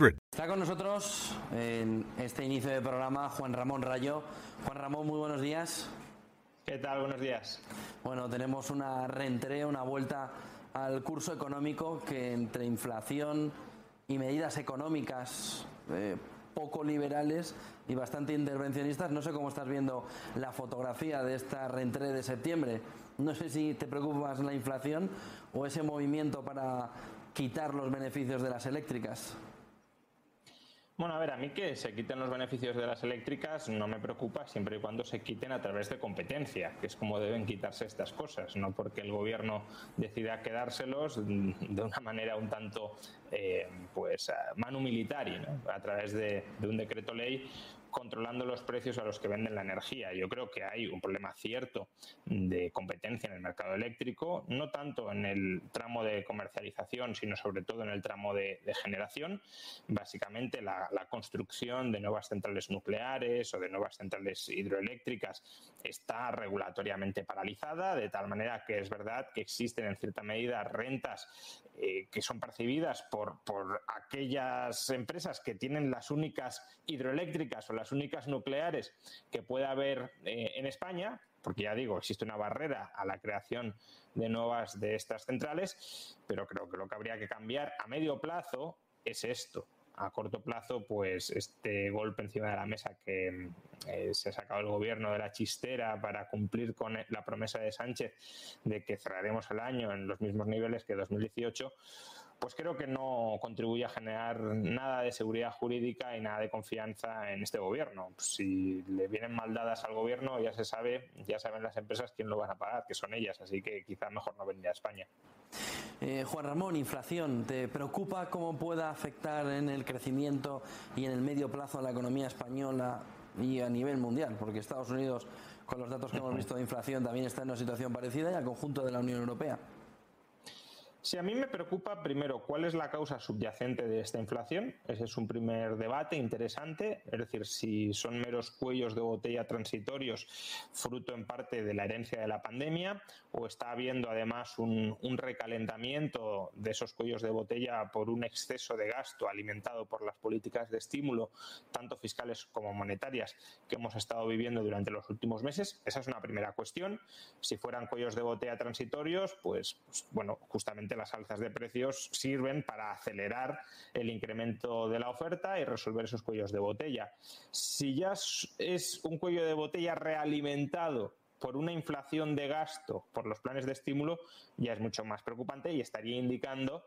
888 532 3500. Está con nosotros en este inicio de programa Juan Ramón Rayo. Juan Ramón, muy buenos días. ¿Qué tal? Buenos días. Bueno, tenemos una reentrée, una vuelta al curso económico que entre inflación y medidas económicas eh, poco liberales y bastante intervencionistas, no sé cómo estás viendo la fotografía de esta reentrée de septiembre. No sé si te preocupa más la inflación o ese movimiento para quitar los beneficios de las eléctricas. Bueno, a ver, a mí que se quiten los beneficios de las eléctricas no me preocupa siempre y cuando se quiten a través de competencia, que es como deben quitarse estas cosas, no porque el gobierno decida quedárselos de una manera un tanto eh, pues manu militari, ¿no? a través de un decreto ley controlando los precios a los que venden la energía. Yo creo que hay un problema cierto de competencia en el mercado eléctrico, no tanto en el tramo de comercialización, sino sobre todo en el tramo de, generación. Básicamente la, la, construcción de nuevas centrales nucleares o de nuevas centrales hidroeléctricas está regulatoriamente paralizada, de tal manera que es verdad que existen en cierta medida rentas eh, que son percibidas por, por aquellas empresas que tienen las únicas hidroeléctricas o las únicas nucleares que puede haber eh, en España, porque ya digo, existe una barrera a la creación de nuevas de estas centrales, pero creo que lo que habría que cambiar a medio plazo es esto. A corto plazo, pues este golpe encima de la mesa que eh, se ha sacado el gobierno de la chistera para cumplir con la promesa de Sánchez de que cerraremos el año en los mismos niveles que 2018 pues creo que no contribuye a generar nada de seguridad jurídica y nada de confianza en este gobierno. Si le vienen mal dadas al gobierno, ya se sabe, ya saben las empresas quién lo van a pagar, que son ellas, así que quizá mejor no venir a España. Eh, Juan Ramón, inflación, ¿te preocupa cómo pueda afectar en el crecimiento y en el medio plazo a la economía española y a nivel mundial? Porque Estados Unidos, con los datos que hemos visto de inflación, también está en una situación parecida y al conjunto de la Unión Europea. Si a mí me preocupa primero cuál es la causa subyacente de esta inflación, ese es un primer debate interesante, es decir, si son meros cuellos de botella transitorios fruto en parte de la herencia de la pandemia o está habiendo además un, recalentamiento de esos cuellos de botella por un exceso de gasto alimentado por las políticas de estímulo, tanto fiscales como monetarias, que hemos estado viviendo durante los últimos meses. Esa es una primera cuestión. Si fueran cuellos de botella transitorios, pues, pues bueno, justamente las alzas de precios sirven para acelerar el incremento de la oferta y resolver esos cuellos de botella. Si ya es un cuello de botella realimentado por una inflación de gasto por los planes de estímulo, ya es mucho más preocupante y estaría indicando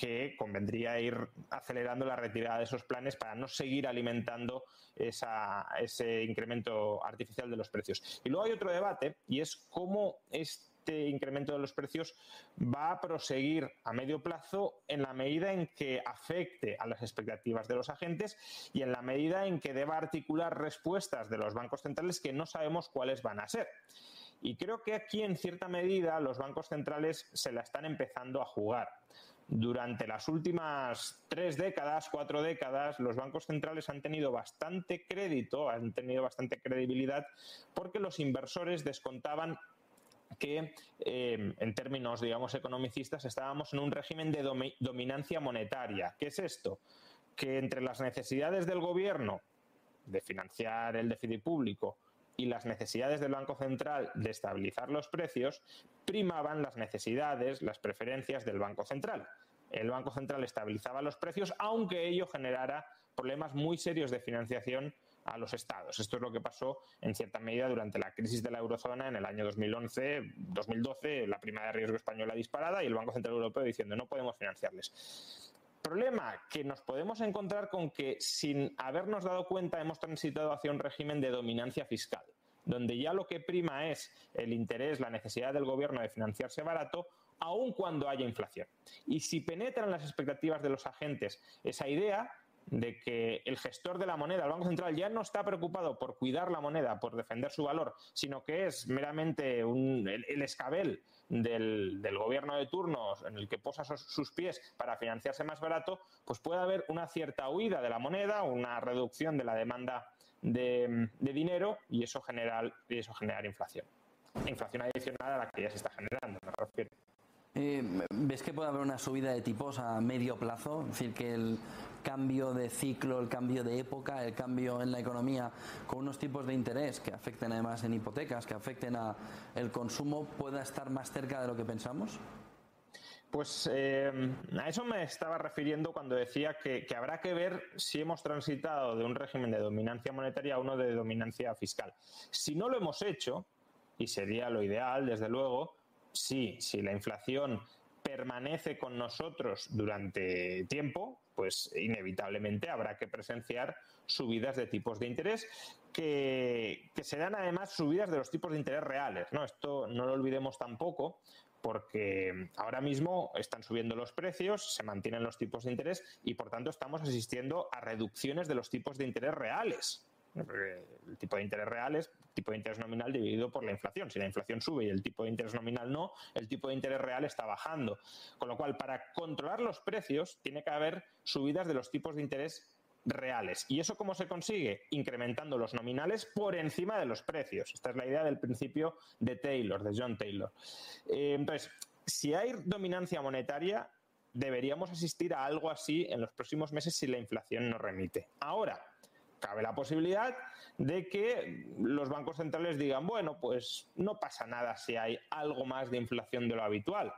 que convendría ir acelerando la retirada de esos planes para no seguir alimentando ese incremento artificial de los precios. Y luego hay otro debate y es cómo este incremento de los precios va a proseguir a medio plazo en la medida en que afecte a las expectativas de los agentes y en la medida en que deba articular respuestas de los bancos centrales que no sabemos cuáles van a ser. Y creo que aquí, en cierta medida, los bancos centrales se la están empezando a jugar. Durante las últimas tres décadas, cuatro décadas, los bancos centrales han tenido bastante crédito, han tenido bastante credibilidad, porque los inversores descontaban que eh, en términos, digamos, economicistas estábamos en un régimen de dominancia monetaria. ¿Qué es esto? Que entre las necesidades del gobierno de financiar el déficit público y las necesidades del Banco Central de estabilizar los precios, primaban las necesidades, las preferencias del Banco Central. El Banco Central estabilizaba los precios, aunque ello generara problemas muy serios de financiación a los estados. Esto es lo que pasó en cierta medida durante la crisis de la eurozona en el año 2011-2012, la prima de riesgo española disparada y el Banco Central Europeo diciendo no podemos financiarles. Problema que nos podemos encontrar con que sin habernos dado cuenta hemos transitado hacia un régimen de dominancia fiscal, donde ya lo que prima es el interés, la necesidad del gobierno de financiarse barato, aun cuando haya inflación. Y si penetran las expectativas de los agentes esa idea, de que el gestor de la moneda, el Banco Central, ya no está preocupado por cuidar la moneda, por defender su valor, sino que es meramente el, escabel del, gobierno de turnos en el que posa sus, pies para financiarse más barato, pues puede haber una cierta huida de la moneda, una reducción de la demanda de, dinero y eso, genera, y eso genera inflación. Inflación adicional a la que ya se está generando, me refiero. Eh, ¿Ves que puede haber una subida de tipos a medio plazo? Es decir, que el cambio de ciclo, el cambio de época, el cambio en la economía con unos tipos de interés que afecten además en hipotecas, que afecten a el consumo, pueda estar más cerca de lo que pensamos? Pues eh, a eso me estaba refiriendo cuando decía que, que, habrá que ver si hemos transitado de un régimen de dominancia monetaria a uno de dominancia fiscal. Si no lo hemos hecho, y sería lo ideal, desde luego, sí, si la inflación permanece con nosotros durante tiempo, pues inevitablemente habrá que presenciar subidas de tipos de interés que, que serán además subidas de los tipos de interés reales. ¿no? Esto no lo olvidemos tampoco porque ahora mismo están subiendo los precios, se mantienen los tipos de interés y por tanto estamos asistiendo a reducciones de los tipos de interés reales el tipo de interés real es tipo de interés nominal dividido por la inflación. Si la inflación sube y el tipo de interés nominal no, el tipo de interés real está bajando. Con lo cual, para controlar los precios, tiene que haber subidas de los tipos de interés reales. ¿Y eso cómo se consigue? Incrementando los nominales por encima de los precios. Esta es la idea del principio de Taylor, de John Taylor. Eh, entonces, si hay dominancia monetaria, deberíamos asistir a algo así en los próximos meses si la inflación no remite. Ahora, cabe la posibilidad de que los bancos centrales digan, bueno, pues no pasa nada si hay algo más de inflación de lo habitual.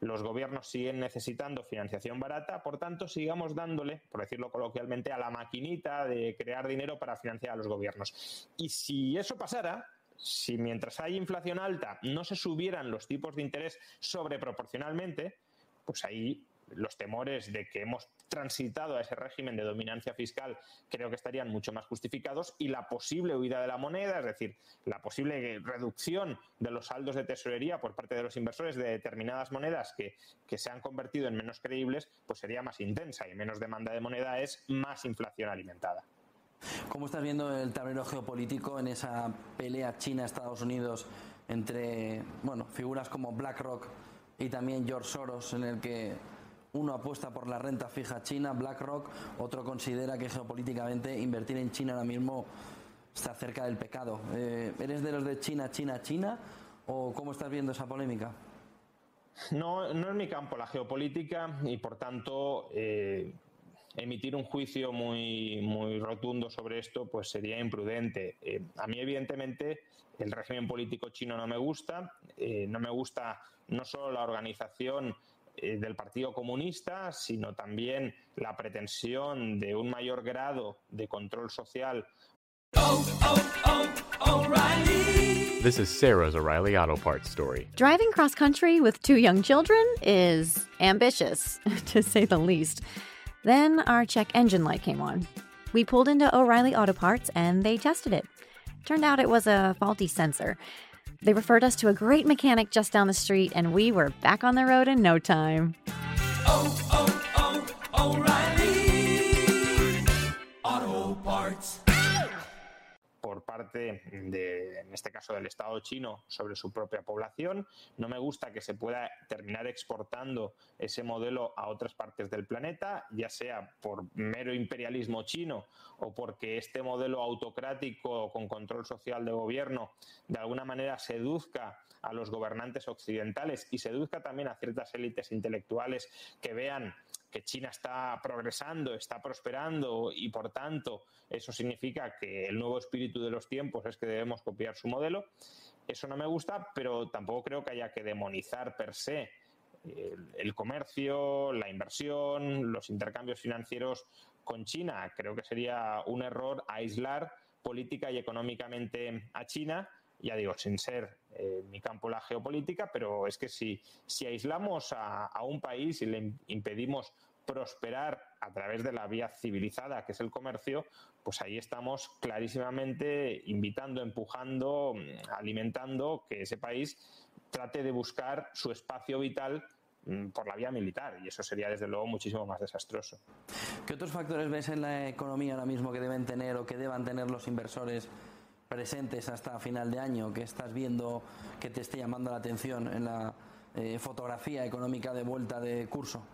Los gobiernos siguen necesitando financiación barata, por tanto, sigamos dándole, por decirlo coloquialmente, a la maquinita de crear dinero para financiar a los gobiernos. Y si eso pasara, si mientras hay inflación alta no se subieran los tipos de interés sobreproporcionalmente, pues ahí los temores de que hemos transitado a ese régimen de dominancia fiscal creo que estarían mucho más justificados y la posible huida de la moneda, es decir, la posible reducción de los saldos de tesorería por parte de los inversores de determinadas monedas que, que se han convertido en menos creíbles, pues sería más intensa y menos demanda de moneda es más inflación alimentada. ¿Cómo estás viendo el tablero geopolítico en esa pelea China-Estados Unidos entre bueno, figuras como BlackRock y también George Soros, en el que uno apuesta por la renta fija china, BlackRock, otro considera que geopolíticamente invertir en China ahora mismo está cerca del pecado. Eh, ¿Eres de los de China, China, China? ¿O cómo estás viendo esa polémica? No, no es mi campo la geopolítica y por tanto eh, emitir un juicio muy, muy rotundo sobre esto pues sería imprudente. Eh, a mí evidentemente el régimen político chino no me gusta, no me gusta no solo la organización Eh, del Partido Comunista, sino también la pretensión de un mayor grado de control social This is Sarah's O'Reilly Auto Parts story. Driving cross country with two young children is ambitious, to say the least. Then our check engine light came on. We pulled into O'Reilly Auto Parts and they tested it. Turned out it was a faulty sensor. They referred us to a great mechanic just down the street, and we were back on the road in no time. Oh, oh, oh, parte de, en este caso del Estado chino, sobre su propia población. No me gusta que se pueda terminar exportando ese modelo a otras partes del planeta, ya sea por mero imperialismo chino o porque este modelo autocrático con control social de gobierno de alguna manera seduzca a los gobernantes occidentales y seduzca también a ciertas élites intelectuales que vean que China está progresando, está prosperando y por tanto eso significa que el nuevo espíritu de los tiempos es que debemos copiar su modelo. Eso no me gusta, pero tampoco creo que haya que demonizar per se el, comercio, la inversión, los intercambios financieros con China. Creo que sería un error aislar política y económicamente a China ya digo, sin ser eh, mi campo la geopolítica, pero es que si, si aislamos a, a, un país y le impedimos prosperar a través de la vía civilizada, que es el comercio, pues ahí estamos clarísimamente invitando, empujando, alimentando que ese país trate de buscar su espacio vital mm, por la vía militar y eso sería desde luego muchísimo más desastroso. ¿Qué otros factores ves en la economía ahora mismo que deben tener o que deban tener los inversores presentes hasta final de año que estás viendo que te esté llamando la atención en la eh, fotografía económica de vuelta de curso?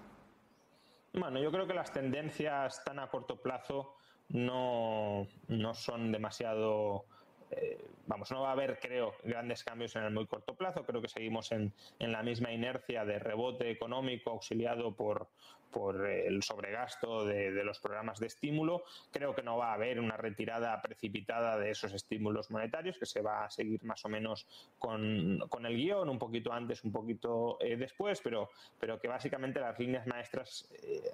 Bueno, yo creo que las tendencias tan a corto plazo no, no son demasiado eh, vamos, no va a haber, creo, grandes cambios en el muy corto plazo. Creo que seguimos en, en la misma inercia de rebote económico auxiliado por, por el sobregasto de, los programas de estímulo. Creo que no va a haber una retirada precipitada de esos estímulos monetarios, que se va a seguir más o menos con, con el guion, un poquito antes, un poquito eh, después, pero, pero que básicamente las líneas maestras eh,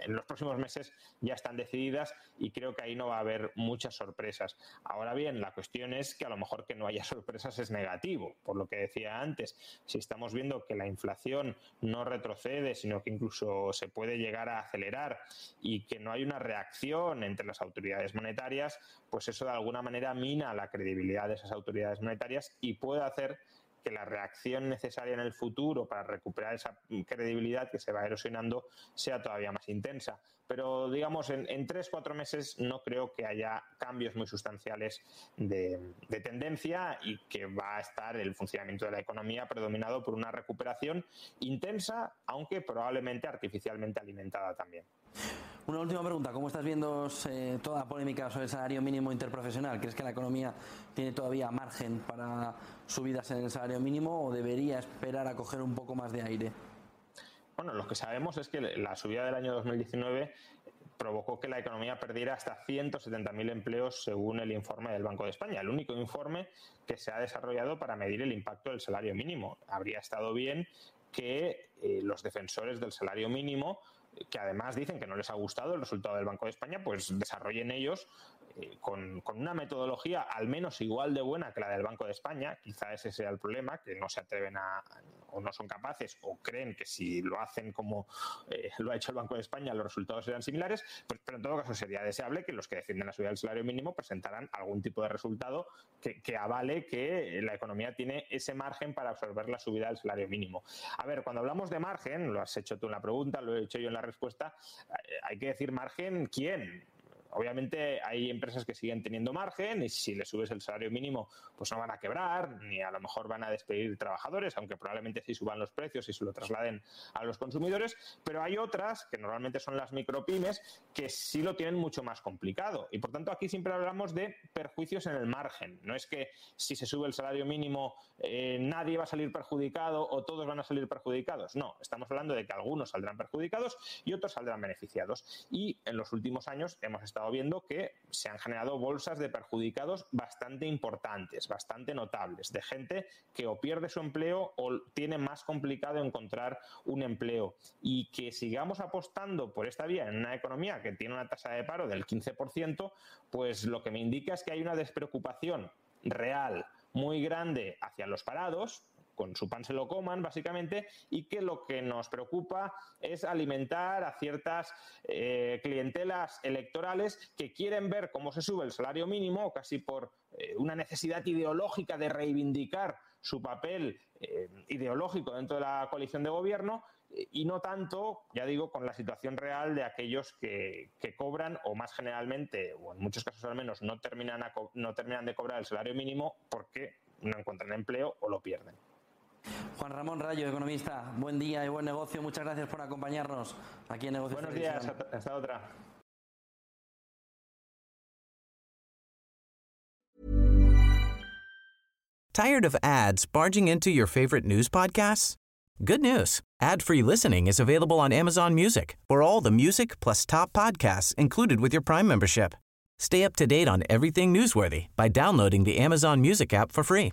en los próximos meses ya están decididas y creo que ahí no va a haber muchas sorpresas. Ahora bien, la cuestión es que a lo mejor que no haya sorpresas es negativo, por lo que decía antes. Si estamos viendo que la inflación no retrocede, sino que incluso se puede llegar a acelerar y que no hay una reacción entre las autoridades monetarias, pues eso de alguna manera mina la credibilidad de esas autoridades monetarias y puede hacer que la reacción necesaria en el futuro para recuperar esa credibilidad que se va erosionando sea todavía más intensa. Pero, digamos, en, tres, cuatro meses no creo que haya cambios muy sustanciales de, de, tendencia y que va a estar el funcionamiento de la economía predominado por una recuperación intensa, aunque probablemente artificialmente alimentada también. Una última pregunta. ¿Cómo estás viendo eh, toda la polémica sobre el salario mínimo interprofesional? ¿Crees que la economía tiene todavía margen para subidas en el salario mínimo o debería esperar a coger un poco más de aire? Bueno, lo que sabemos es que la subida del año 2019 provocó que la economía perdiera hasta 170.000 empleos según el informe del Banco de España, el único informe que se ha desarrollado para medir el impacto del salario mínimo. Habría estado bien que eh, los defensores del salario mínimo que además dicen que no les ha gustado el resultado del Banco de España, pues desarrollen ellos eh, con, con, una metodología al menos igual de buena que la del Banco de España, quizá ese sea el problema, que no se atreven a, o no son capaces, o creen que si lo hacen como eh, lo ha hecho el Banco de España, los resultados serán similares, pues, pero en todo caso sería deseable que los que defienden la subida del salario mínimo presentaran algún tipo de resultado que, que avale que la economía tiene ese margen para absorber la subida del salario mínimo. A ver, cuando hablamos de margen, lo has hecho tú en la pregunta, lo he hecho yo en la respuesta, eh, hay que decir margen, ¿quién? Obviamente hay empresas que siguen teniendo margen y si le subes el salario mínimo, pues no van a quebrar, ni a lo mejor van a despedir trabajadores, aunque probablemente sí suban los precios y se lo trasladen a los consumidores, pero hay otras, que normalmente son las micropymes, que sí lo tienen mucho más complicado. Y por tanto aquí siempre hablamos de perjuicios en el margen. No es que si se sube el salario mínimo eh, nadie va a salir perjudicado o todos van a salir perjudicados. No, estamos hablando de que algunos saldrán perjudicados y otros saldrán beneficiados. Y en los últimos años hemos estado estado viendo que se han generado bolsas de perjudicados bastante importantes, bastante notables, de gente que o pierde su empleo o tiene más complicado encontrar un empleo. Y que sigamos apostando por esta vía en una economía que tiene una tasa de paro del 15%, pues lo que me indica es que hay una despreocupación real muy grande hacia los parados, con su pan se lo coman, básicamente, y que lo que nos preocupa es alimentar a ciertas eh, clientelas electorales que quieren ver cómo se sube el salario mínimo, casi por eh, una necesidad ideológica de reivindicar su papel eh, ideológico dentro de la coalición de gobierno y no tanto, ya digo, con la situación real de aquellos que, cobran o más generalmente, o en muchos casos al menos, no terminan, no terminan de cobrar el salario mínimo porque no encuentran empleo o lo pierden. Juan Ramón Rayo, economista, buen día y buen negocio. Muchas gracias por acompañarnos aquí en Negocios Buenos días, hasta, hasta otra. Tired of ads barging into your favorite news podcasts? Good news. Ad-free listening is available on Amazon Music for all the music plus top podcasts included with your Prime membership. Stay up to date on everything newsworthy by downloading the Amazon Music app for free